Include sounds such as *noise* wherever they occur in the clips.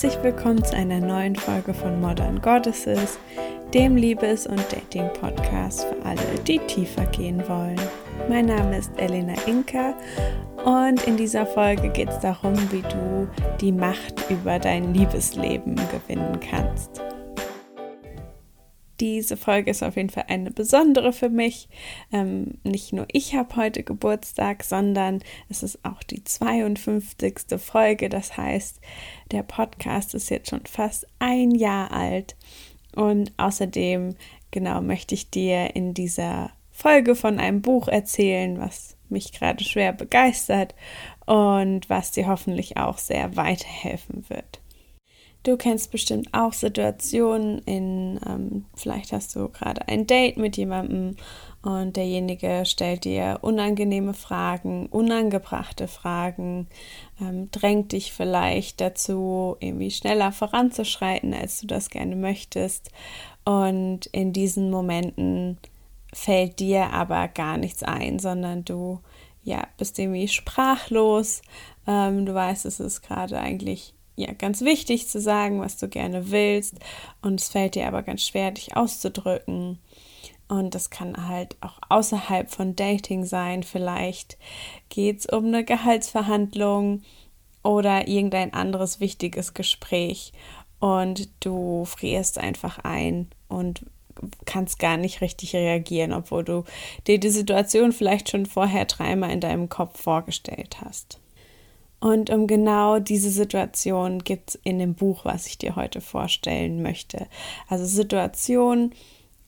Herzlich willkommen zu einer neuen Folge von Modern Goddesses, dem Liebes- und Dating-Podcast für alle, die tiefer gehen wollen. Mein Name ist Elena Inka und in dieser Folge geht es darum, wie du die Macht über dein Liebesleben gewinnen kannst. Diese Folge ist auf jeden Fall eine besondere für mich. Ähm, nicht nur ich habe heute Geburtstag, sondern es ist auch die 52. Folge. Das heißt, der Podcast ist jetzt schon fast ein Jahr alt. Und außerdem, genau, möchte ich dir in dieser Folge von einem Buch erzählen, was mich gerade schwer begeistert und was dir hoffentlich auch sehr weiterhelfen wird. Du kennst bestimmt auch Situationen, in ähm, vielleicht hast du gerade ein Date mit jemandem und derjenige stellt dir unangenehme Fragen, unangebrachte Fragen, ähm, drängt dich vielleicht dazu, irgendwie schneller voranzuschreiten, als du das gerne möchtest. Und in diesen Momenten fällt dir aber gar nichts ein, sondern du ja bist irgendwie sprachlos. Ähm, du weißt, es ist gerade eigentlich ja ganz wichtig zu sagen, was du gerne willst, und es fällt dir aber ganz schwer, dich auszudrücken. Und das kann halt auch außerhalb von Dating sein. Vielleicht geht es um eine Gehaltsverhandlung oder irgendein anderes wichtiges Gespräch und du frierst einfach ein und kannst gar nicht richtig reagieren, obwohl du dir die Situation vielleicht schon vorher dreimal in deinem Kopf vorgestellt hast. Und um genau diese Situation gibt es in dem Buch, was ich dir heute vorstellen möchte. Also Situationen,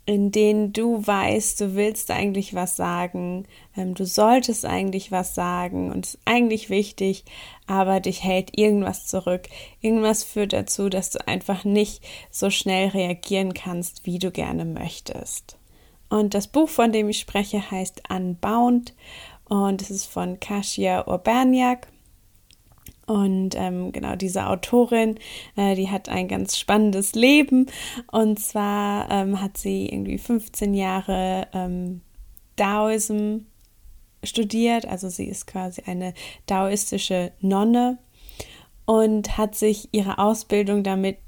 in denen du weißt, du willst eigentlich was sagen, ähm, du solltest eigentlich was sagen und es ist eigentlich wichtig, aber dich hält irgendwas zurück. Irgendwas führt dazu, dass du einfach nicht so schnell reagieren kannst, wie du gerne möchtest. Und das Buch, von dem ich spreche, heißt Unbound und es ist von Kasia Urbaniak und ähm, genau diese Autorin, äh, die hat ein ganz spannendes Leben. Und zwar ähm, hat sie irgendwie 15 Jahre ähm, Daoism studiert. Also sie ist quasi eine daoistische Nonne und hat sich ihre Ausbildung damit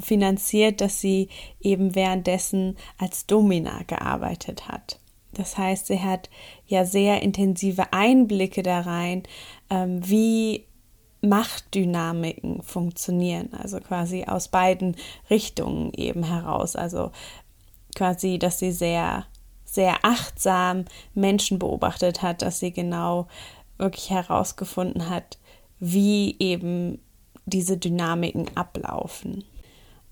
finanziert, dass sie eben währenddessen als Domina gearbeitet hat. Das heißt, sie hat ja sehr intensive Einblicke da rein, ähm, wie Machtdynamiken funktionieren, also quasi aus beiden Richtungen eben heraus. Also quasi, dass sie sehr, sehr achtsam Menschen beobachtet hat, dass sie genau wirklich herausgefunden hat, wie eben diese Dynamiken ablaufen.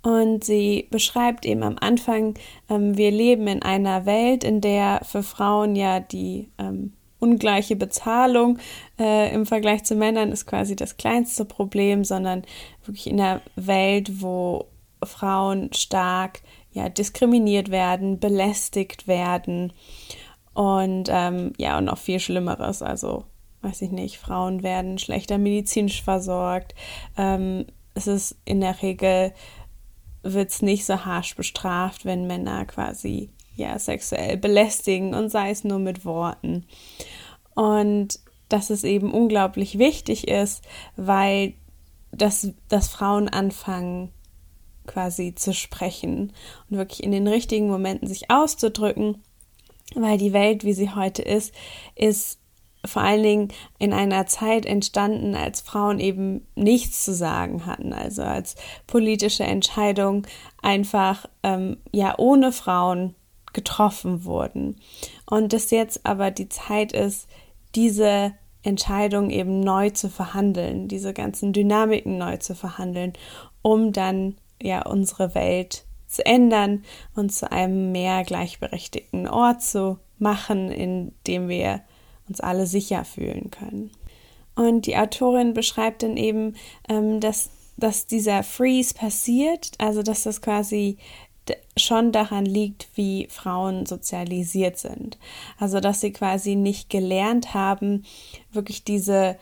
Und sie beschreibt eben am Anfang, ähm, wir leben in einer Welt, in der für Frauen ja die ähm, ungleiche Bezahlung äh, im Vergleich zu Männern ist quasi das kleinste Problem, sondern wirklich in einer Welt, wo Frauen stark ja, diskriminiert werden, belästigt werden und ähm, ja, und noch viel Schlimmeres. Also, weiß ich nicht, Frauen werden schlechter medizinisch versorgt. Ähm, es ist in der Regel wird es nicht so harsch bestraft, wenn Männer quasi ja sexuell belästigen und sei es nur mit Worten. Und dass es eben unglaublich wichtig ist, weil das, dass Frauen anfangen, quasi zu sprechen und wirklich in den richtigen Momenten sich auszudrücken, weil die Welt, wie sie heute ist, ist vor allen Dingen in einer Zeit entstanden, als Frauen eben nichts zu sagen hatten, also als politische Entscheidungen einfach ähm, ja ohne Frauen getroffen wurden. Und dass jetzt aber die Zeit ist, diese Entscheidung eben neu zu verhandeln, diese ganzen Dynamiken neu zu verhandeln, um dann ja unsere Welt zu ändern und zu einem mehr gleichberechtigten Ort zu machen, in dem wir uns alle sicher fühlen können. Und die Autorin beschreibt dann eben, ähm, dass, dass dieser Freeze passiert, also dass das quasi schon daran liegt, wie Frauen sozialisiert sind. Also, dass sie quasi nicht gelernt haben, wirklich diese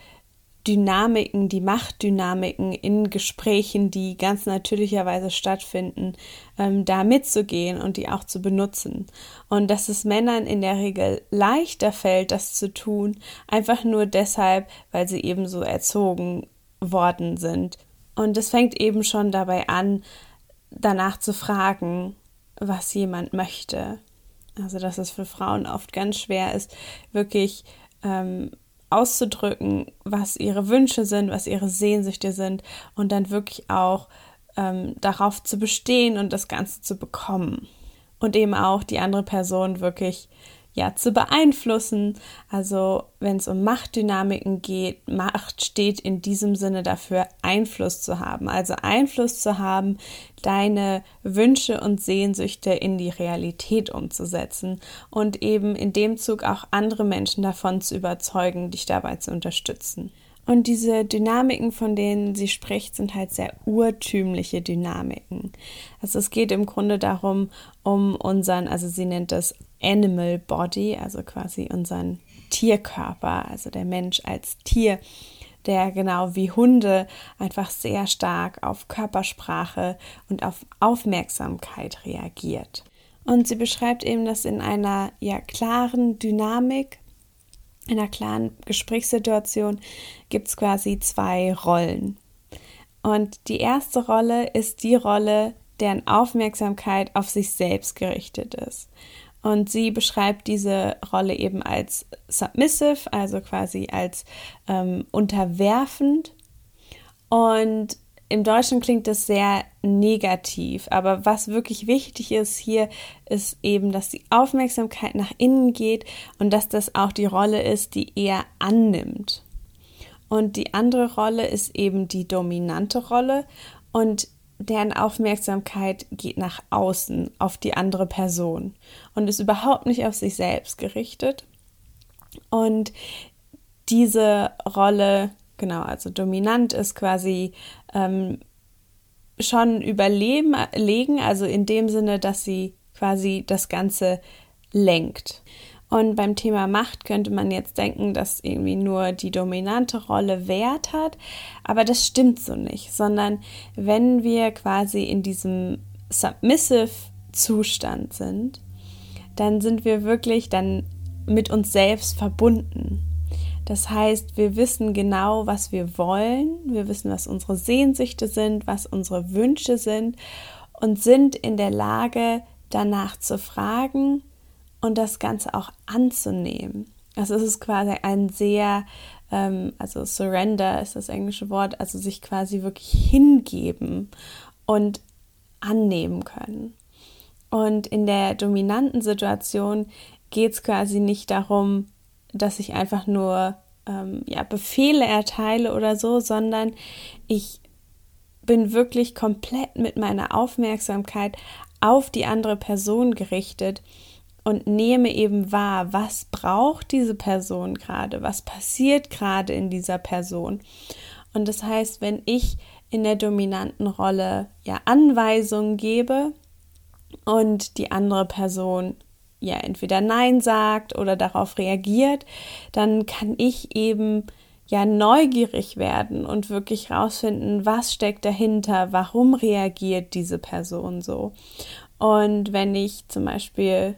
Dynamiken, die Machtdynamiken in Gesprächen, die ganz natürlicherweise stattfinden, ähm, da mitzugehen und die auch zu benutzen. Und dass es Männern in der Regel leichter fällt, das zu tun, einfach nur deshalb, weil sie eben so erzogen worden sind. Und es fängt eben schon dabei an, danach zu fragen, was jemand möchte. Also, dass es für Frauen oft ganz schwer ist, wirklich ähm, auszudrücken, was ihre Wünsche sind, was ihre Sehnsüchte sind und dann wirklich auch ähm, darauf zu bestehen und das Ganze zu bekommen. Und eben auch die andere Person wirklich ja zu beeinflussen. Also wenn es um Machtdynamiken geht, Macht steht in diesem Sinne dafür, Einfluss zu haben. Also Einfluss zu haben, deine Wünsche und Sehnsüchte in die Realität umzusetzen und eben in dem Zug auch andere Menschen davon zu überzeugen, dich dabei zu unterstützen. Und diese Dynamiken, von denen sie spricht, sind halt sehr urtümliche Dynamiken. Also es geht im Grunde darum, um unseren, also sie nennt das Animal Body, also quasi unseren Tierkörper, also der Mensch als Tier, der genau wie Hunde einfach sehr stark auf Körpersprache und auf Aufmerksamkeit reagiert. Und sie beschreibt eben das in einer ja klaren Dynamik in einer klaren Gesprächssituation gibt es quasi zwei Rollen. Und die erste Rolle ist die Rolle, deren Aufmerksamkeit auf sich selbst gerichtet ist. Und sie beschreibt diese Rolle eben als submissive, also quasi als ähm, unterwerfend. Und im Deutschen klingt das sehr negativ, aber was wirklich wichtig ist hier, ist eben, dass die Aufmerksamkeit nach innen geht und dass das auch die Rolle ist, die er annimmt. Und die andere Rolle ist eben die dominante Rolle und deren Aufmerksamkeit geht nach außen auf die andere Person und ist überhaupt nicht auf sich selbst gerichtet. Und diese Rolle Genau, also dominant ist quasi ähm, schon überlegen, also in dem Sinne, dass sie quasi das Ganze lenkt. Und beim Thema Macht könnte man jetzt denken, dass irgendwie nur die dominante Rolle Wert hat, aber das stimmt so nicht, sondern wenn wir quasi in diesem submissive Zustand sind, dann sind wir wirklich dann mit uns selbst verbunden. Das heißt, wir wissen genau, was wir wollen, wir wissen, was unsere Sehnsüchte sind, was unsere Wünsche sind und sind in der Lage, danach zu fragen und das Ganze auch anzunehmen. Also es ist quasi ein sehr, ähm, also Surrender ist das englische Wort, also sich quasi wirklich hingeben und annehmen können. Und in der dominanten Situation geht es quasi nicht darum, dass ich einfach nur ähm, ja, Befehle erteile oder so, sondern ich bin wirklich komplett mit meiner Aufmerksamkeit auf die andere Person gerichtet und nehme eben wahr, was braucht diese Person gerade, was passiert gerade in dieser Person. Und das heißt, wenn ich in der dominanten Rolle ja Anweisungen gebe und die andere Person ja entweder Nein sagt oder darauf reagiert, dann kann ich eben ja neugierig werden und wirklich rausfinden, was steckt dahinter, warum reagiert diese Person so. Und wenn ich zum Beispiel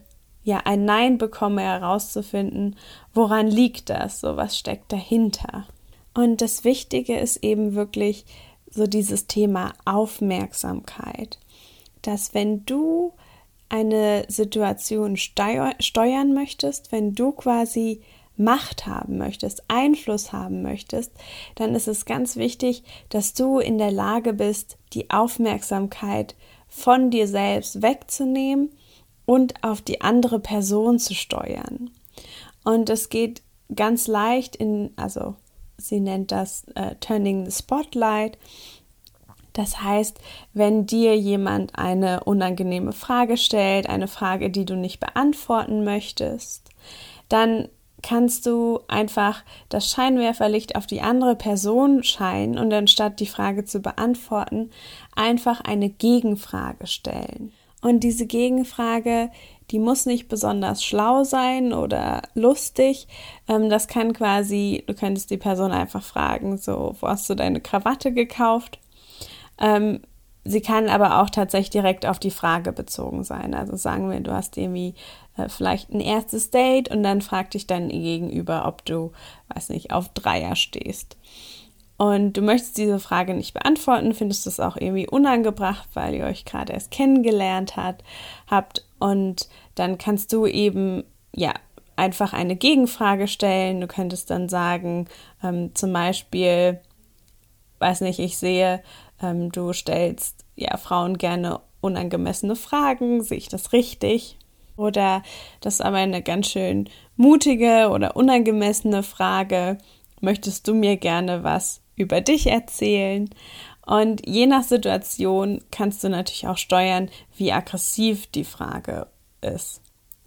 ja ein Nein bekomme, herauszufinden, woran liegt das, so was steckt dahinter. Und das Wichtige ist eben wirklich so dieses Thema Aufmerksamkeit, dass wenn du eine Situation steuer steuern möchtest, wenn du quasi Macht haben möchtest, Einfluss haben möchtest, dann ist es ganz wichtig, dass du in der Lage bist, die Aufmerksamkeit von dir selbst wegzunehmen und auf die andere Person zu steuern. Und es geht ganz leicht in, also sie nennt das äh, Turning the Spotlight, das heißt, wenn dir jemand eine unangenehme Frage stellt, eine Frage, die du nicht beantworten möchtest, dann kannst du einfach das Scheinwerferlicht auf die andere Person scheinen und anstatt die Frage zu beantworten, einfach eine Gegenfrage stellen. Und diese Gegenfrage, Die muss nicht besonders schlau sein oder lustig. Ähm, das kann quasi, du könntest die Person einfach fragen, so, wo hast du deine Krawatte gekauft? Ähm, sie kann aber auch tatsächlich direkt auf die Frage bezogen sein. Also sagen wir, du hast irgendwie äh, vielleicht ein erstes Date und dann fragt dich dein Gegenüber, ob du, weiß nicht, auf Dreier stehst. Und du möchtest diese Frage nicht beantworten, findest es auch irgendwie unangebracht, weil ihr euch gerade erst kennengelernt hat, habt. Und dann kannst du eben, ja, einfach eine Gegenfrage stellen. Du könntest dann sagen, ähm, zum Beispiel, weiß nicht, ich sehe, ähm, du stellst ja Frauen gerne unangemessene Fragen, sehe ich das richtig? Oder das ist aber eine ganz schön mutige oder unangemessene Frage. Möchtest du mir gerne was über dich erzählen. Und je nach Situation kannst du natürlich auch steuern, wie aggressiv die Frage ist.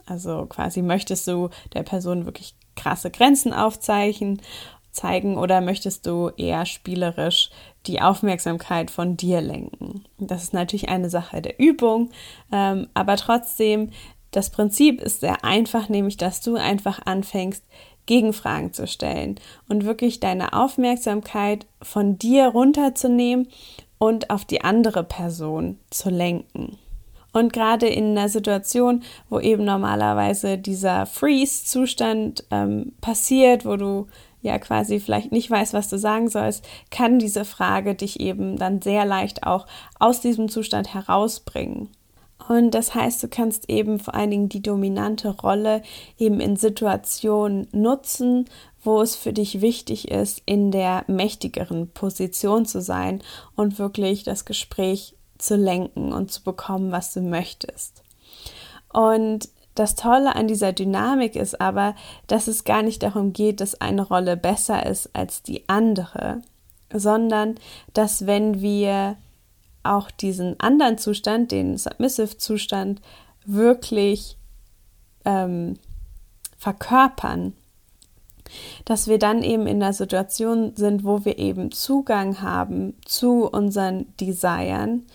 Also quasi möchtest du der Person wirklich krasse Grenzen aufzeichnen, zeigen oder möchtest du eher spielerisch die Aufmerksamkeit von dir lenken? Das ist natürlich eine Sache der Übung, ähm, aber trotzdem, das Prinzip ist sehr einfach, nämlich dass du einfach anfängst, Gegenfragen zu stellen und wirklich deine Aufmerksamkeit von dir runterzunehmen und auf die andere Person zu lenken. Und gerade in einer Situation, wo eben normalerweise dieser Freeze-Zustand ähm, passiert, wo du ja quasi vielleicht nicht weißt, was du sagen sollst, kann diese Frage dich eben dann sehr leicht auch aus diesem Zustand herausbringen. Und das heißt, du kannst eben vor allen Dingen die dominante Rolle eben in Situationen nutzen, wo es für dich wichtig ist, in der mächtigeren Position zu sein und wirklich das Gespräch zu lenken und zu bekommen, was du möchtest. Und das Tolle an dieser Dynamik ist aber, dass es gar nicht darum geht, dass eine Rolle besser ist als die andere, sondern dass wenn wir auch diesen anderen Zustand, den Submissive-Zustand, wirklich ähm, verkörpern. Dass wir dann eben in der Situation sind, wo wir eben Zugang haben zu unseren Desiren,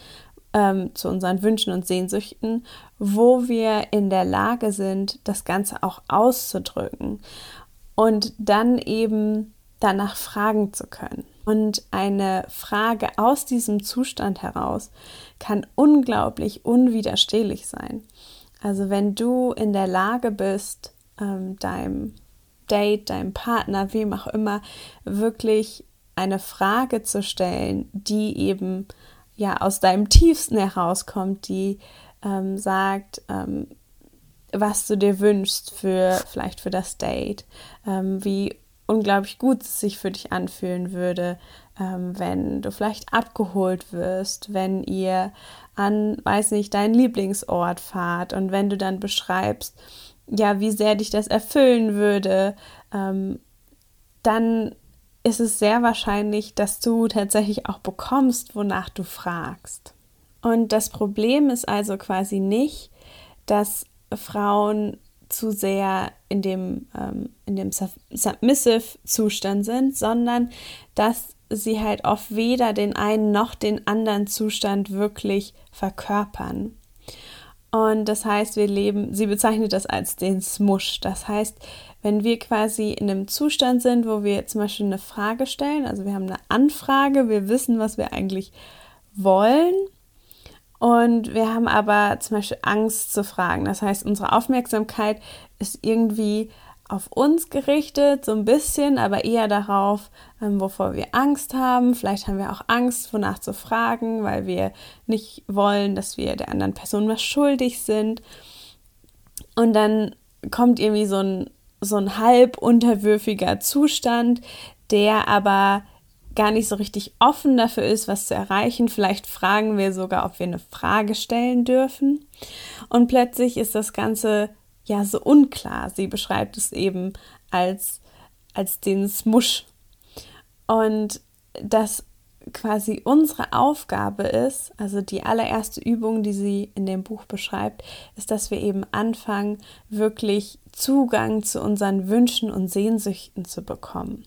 ähm, zu unseren Wünschen und Sehnsüchten, wo wir in der Lage sind, das Ganze auch auszudrücken und dann eben danach fragen zu können. Und eine Frage aus diesem Zustand heraus kann unglaublich unwiderstehlich sein. Also wenn du in der Lage bist, ähm, deinem Date, deinem Partner, wem auch immer, wirklich eine Frage zu stellen, die eben ja aus deinem Tiefsten herauskommt, die ähm, sagt, ähm, was du dir wünschst für vielleicht für das Date, ähm, wie unglaublich gut es sich für dich anfühlen würde, ähm, wenn du vielleicht abgeholt wirst, wenn ihr an, weiß nicht, deinen Lieblingsort fahrt und wenn du dann beschreibst, ja, wie sehr dich das erfüllen würde, ähm, dann ist es sehr wahrscheinlich, dass du tatsächlich auch bekommst, wonach du fragst. Und das Problem ist also quasi nicht, dass Frauen zu sehr in dem, ähm, in dem Submissive-Zustand sind, sondern dass sie halt oft weder den einen noch den anderen Zustand wirklich verkörpern. Und das heißt, wir leben, sie bezeichnet das als den Smush. Das heißt, wenn wir quasi in einem Zustand sind, wo wir zum Beispiel eine Frage stellen, also wir haben eine Anfrage, wir wissen, was wir eigentlich wollen, und wir haben aber zum Beispiel Angst zu fragen. Das heißt, unsere Aufmerksamkeit ist irgendwie auf uns gerichtet, so ein bisschen, aber eher darauf, ähm, wovor wir Angst haben. Vielleicht haben wir auch Angst, wonach zu fragen, weil wir nicht wollen, dass wir der anderen Person was schuldig sind. Und dann kommt irgendwie so ein, so ein halb unterwürfiger Zustand, der aber gar nicht so richtig offen dafür ist, was zu erreichen. Vielleicht fragen wir sogar, ob wir eine Frage stellen dürfen. Und plötzlich ist das Ganze ja so unklar. Sie beschreibt es eben als, als den Smush. Und dass quasi unsere Aufgabe ist, also die allererste Übung, die sie in dem Buch beschreibt, ist, dass wir eben anfangen, wirklich Zugang zu unseren Wünschen und Sehnsüchten zu bekommen.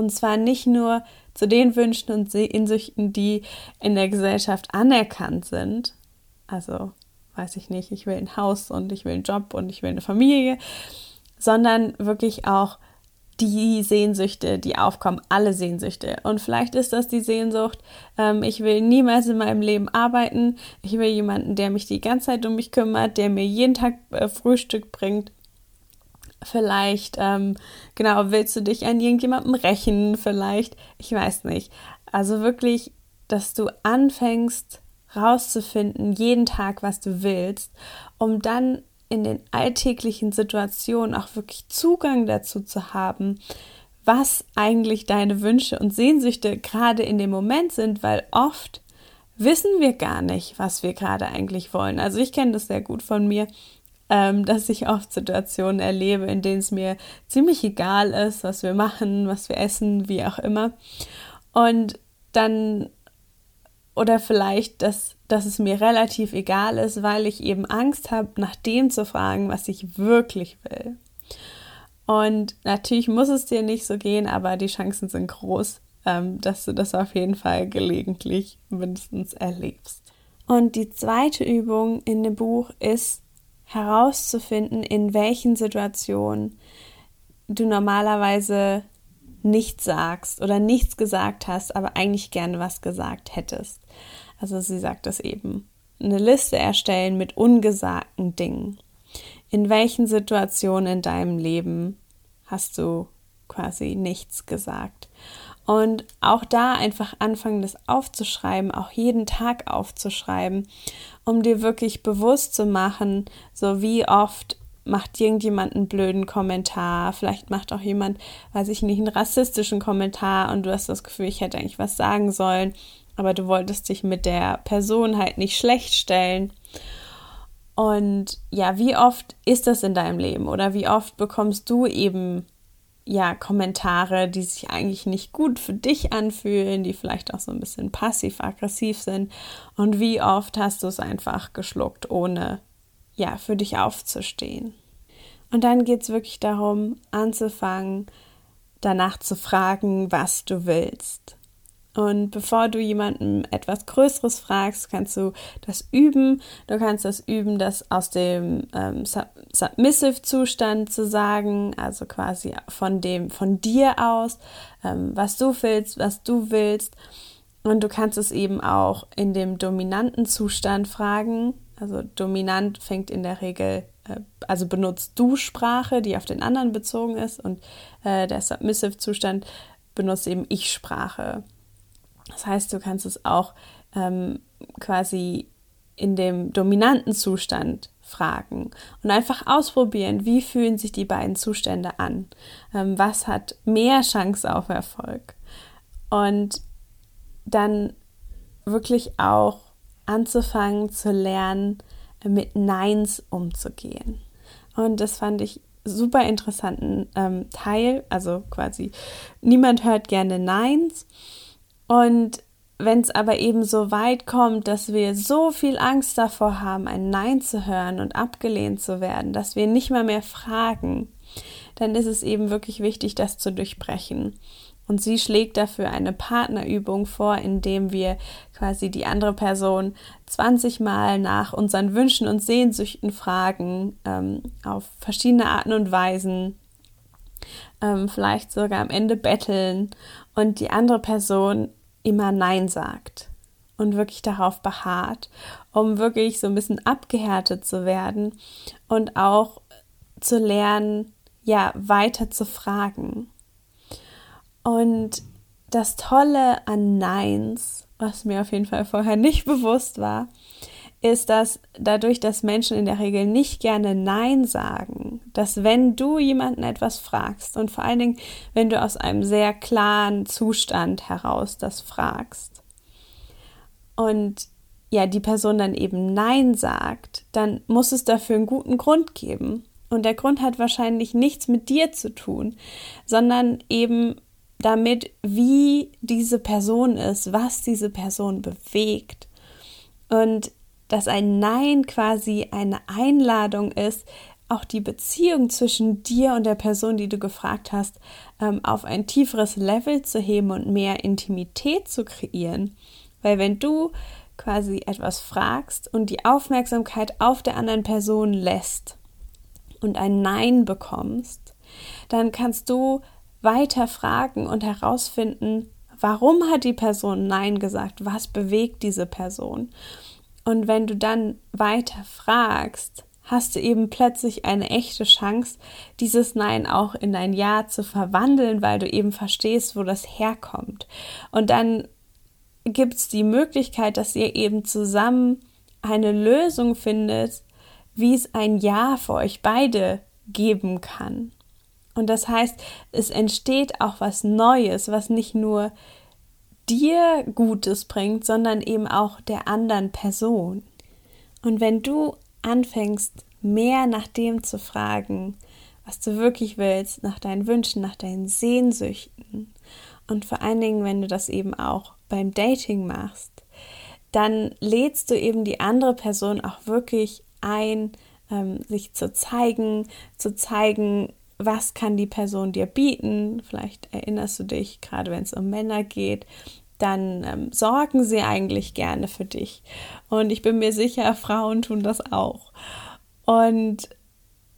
Und zwar nicht nur zu den Wünschen und Sehnsüchten, die in der Gesellschaft anerkannt sind, also weiß ich nicht, ich will ein Haus und ich will einen Job und ich will eine Familie, sondern wirklich auch die Sehnsüchte, die aufkommen, alle Sehnsüchte. Und vielleicht ist das die Sehnsucht, ähm, ich will niemals in meinem Leben arbeiten, ich will jemanden, der mich die ganze Zeit um mich kümmert, der mir jeden Tag äh, Frühstück bringt. Vielleicht, ähm, genau, willst du dich an irgendjemandem rächen, vielleicht, ich weiß nicht. Also wirklich, dass du anfängst rauszufinden, jeden Tag, was du willst, um dann in den alltäglichen Situationen auch wirklich Zugang dazu zu haben, was eigentlich deine Wünsche und Sehnsüchte gerade in dem Moment sind, weil oft wissen wir gar nicht, was wir gerade eigentlich wollen. Also ich kenne das sehr gut von mir, ähm, dass ich oft Situationen erlebe, in denen es mir ziemlich egal ist, was wir machen, was wir essen, wie auch immer. Und dann oder vielleicht, dass, dass es mir relativ egal ist, weil ich eben Angst habe, nach dem zu fragen, was ich wirklich will. Und natürlich muss es dir nicht so gehen, aber die Chancen sind groß, ähm, dass du das auf jeden Fall gelegentlich mindestens erlebst. Und die zweite Übung in dem Buch ist herauszufinden, in welchen Situationen du normalerweise nichts sagst oder nichts gesagt hast, aber eigentlich gerne was gesagt hättest. Also sie sagt das eben. Eine Liste erstellen mit ungesagten Dingen. In welchen Situationen in deinem Leben hast du quasi nichts gesagt? Und auch da einfach anfangen, das aufzuschreiben, auch jeden Tag aufzuschreiben, um dir wirklich bewusst zu machen, so wie oft macht irgendjemand einen blöden Kommentar, vielleicht macht auch jemand, weiß ich nicht, einen rassistischen Kommentar und du hast das Gefühl, ich hätte eigentlich was sagen sollen, aber du wolltest dich mit der Person halt nicht schlecht stellen. Und ja, wie oft ist das in deinem Leben oder wie oft bekommst du eben ja Kommentare, die sich eigentlich nicht gut für dich anfühlen, die vielleicht auch so ein bisschen passiv-aggressiv sind und wie oft hast du es einfach geschluckt, ohne ja, für dich aufzustehen. Und dann geht es wirklich darum, anzufangen, danach zu fragen, was du willst. Und bevor du jemandem etwas Größeres fragst, kannst du das üben. Du kannst das üben, das aus dem ähm, Submissive-Zustand zu sagen, also quasi von dem, von dir aus, ähm, was du willst, was du willst. Und du kannst es eben auch in dem dominanten Zustand fragen, also dominant fängt in der Regel, äh, also benutzt du Sprache, die auf den anderen bezogen ist und äh, der Submissive-Zustand benutzt eben Ich-Sprache. Das heißt, du kannst es auch ähm, quasi in dem dominanten Zustand fragen und einfach ausprobieren, wie fühlen sich die beiden Zustände an, ähm, was hat mehr Chance auf Erfolg und dann wirklich auch anzufangen zu lernen, mit Neins umzugehen. Und das fand ich super interessanten ähm, Teil. Also quasi, niemand hört gerne Neins. Und wenn es aber eben so weit kommt, dass wir so viel Angst davor haben, ein Nein zu hören und abgelehnt zu werden, dass wir nicht mal mehr fragen, dann ist es eben wirklich wichtig, das zu durchbrechen. Und sie schlägt dafür eine Partnerübung vor, indem wir quasi die andere Person 20 Mal nach unseren Wünschen und Sehnsüchten fragen, ähm, auf verschiedene Arten und Weisen, ähm, vielleicht sogar am Ende betteln und die andere Person immer Nein sagt und wirklich darauf beharrt, um wirklich so ein bisschen abgehärtet zu werden und auch zu lernen, ja, weiter zu fragen. Und das Tolle an Neins, was mir auf jeden Fall vorher *laughs* nicht bewusst war, ist, dass dadurch, dass Menschen in der Regel nicht gerne Nein sagen, dass wenn du jemanden etwas fragst und vor allen Dingen, wenn du aus einem sehr klaren Zustand heraus das fragst und ja, die Person dann eben Nein sagt, dann muss es dafür einen guten Grund geben. Und der Grund hat wahrscheinlich nichts mit dir zu tun, sondern eben damit, wie diese Person ist, was diese Person bewegt. Und dass ein Nein quasi eine Einladung ist, auch die Beziehung zwischen dir und der Person, die du gefragt hast, ähm, auf ein tieferes Level zu heben und mehr Intimität zu kreieren. Weil wenn du quasi etwas fragst und die Aufmerksamkeit auf der anderen Person lässt und ein Nein bekommst, dann kannst du weiter fragen und herausfinden, warum hat die Person Nein gesagt, was bewegt diese Person. Und wenn du dann weiter fragst, hast du eben plötzlich eine echte Chance, dieses Nein auch in ein Ja zu verwandeln, weil du eben verstehst, wo das herkommt. Und dann gibt es die Möglichkeit, dass ihr eben zusammen eine Lösung findet, wie es ein Ja für euch beide geben kann. Und das heißt, es entsteht auch was Neues, was nicht nur dir Gutes bringt, sondern eben auch der anderen Person. Und wenn du anfängst, mehr nach dem zu fragen, was du wirklich willst, nach deinen Wünschen, nach deinen Sehnsüchten und vor allen Dingen, wenn du das eben auch beim Dating machst, dann lädst du eben die andere Person auch wirklich ein, ähm, sich zu zeigen, zu zeigen, was kann die Person dir bieten. Vielleicht erinnerst du dich, gerade wenn es um Männer geht, dann ähm, sorgen sie eigentlich gerne für dich. Und ich bin mir sicher, Frauen tun das auch. Und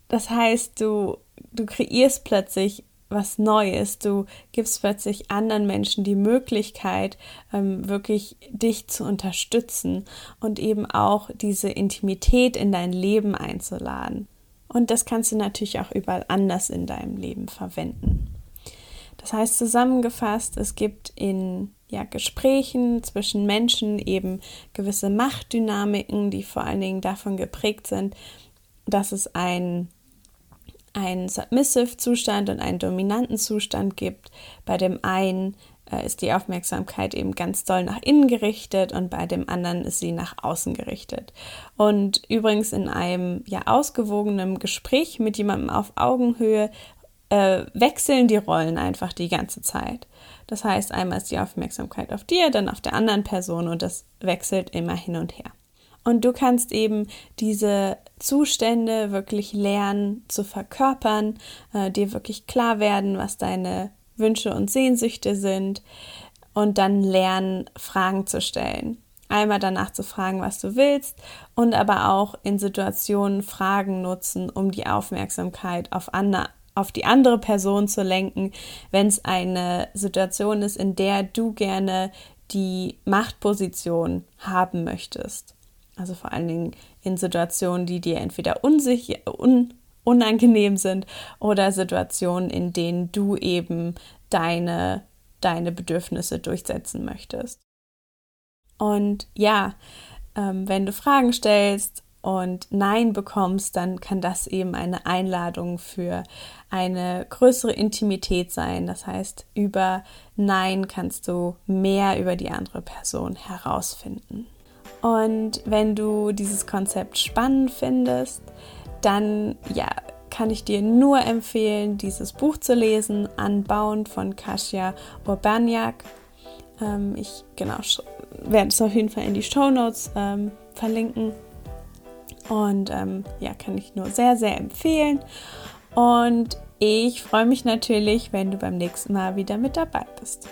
das heißt, du, du kreierst plötzlich was Neues. Du gibst plötzlich anderen Menschen die Möglichkeit, ähm, wirklich dich zu unterstützen und eben auch diese Intimität in dein Leben einzuladen. Und das kannst du natürlich auch überall anders in deinem Leben verwenden. Das heißt zusammengefasst, es gibt in ja, Gesprächen zwischen Menschen eben gewisse Machtdynamiken, die vor allen Dingen davon geprägt sind, dass es ein einen Submissive-Zustand und einen dominanten Zustand gibt. Bei dem einen äh, ist die Aufmerksamkeit eben ganz doll nach innen gerichtet und bei dem anderen ist sie nach außen gerichtet. Und übrigens in einem ja ausgewogenen Gespräch mit jemandem auf Augenhöhe äh, wechseln die Rollen einfach die ganze Zeit. Das heißt, einmal ist die Aufmerksamkeit auf dir, dann auf der anderen Person und das wechselt immer hin und her. Und du kannst eben diese Zustände wirklich lernen zu verkörpern, äh, dir wirklich klar werden, was deine Wünsche und Sehnsüchte sind und dann lernen, Fragen zu stellen. Einmal danach zu fragen, was du willst und aber auch in Situationen Fragen nutzen, um die Aufmerksamkeit auf, andere, auf die andere Person zu lenken, wenn es eine Situation ist, in der du gerne die Machtposition haben möchtest. Also vor allen Dingen in Situationen, die dir entweder unsicher, un, unangenehm sind oder Situationen, in denen du eben deine, deine Bedürfnisse durchsetzen möchtest. Und ja, ähm, wenn du Fragen stellst und Nein bekommst, dann kann das eben eine Einladung für eine größere Intimität sein. Das heißt, über Nein kannst du mehr über die andere Person herausfinden. Und wenn du dieses Konzept spannend findest, dann ja, kann ich dir nur empfehlen, dieses Buch zu lesen, Unbound von Kasia Urbaniak. Ähm, ich genau werde es auf jeden Fall in die Show Notes ähm, verlinken. Und ähm, ja, kann ich nur sehr, sehr empfehlen. Und ich freue mich natürlich, wenn du beim nächsten Mal wieder mit dabei bist.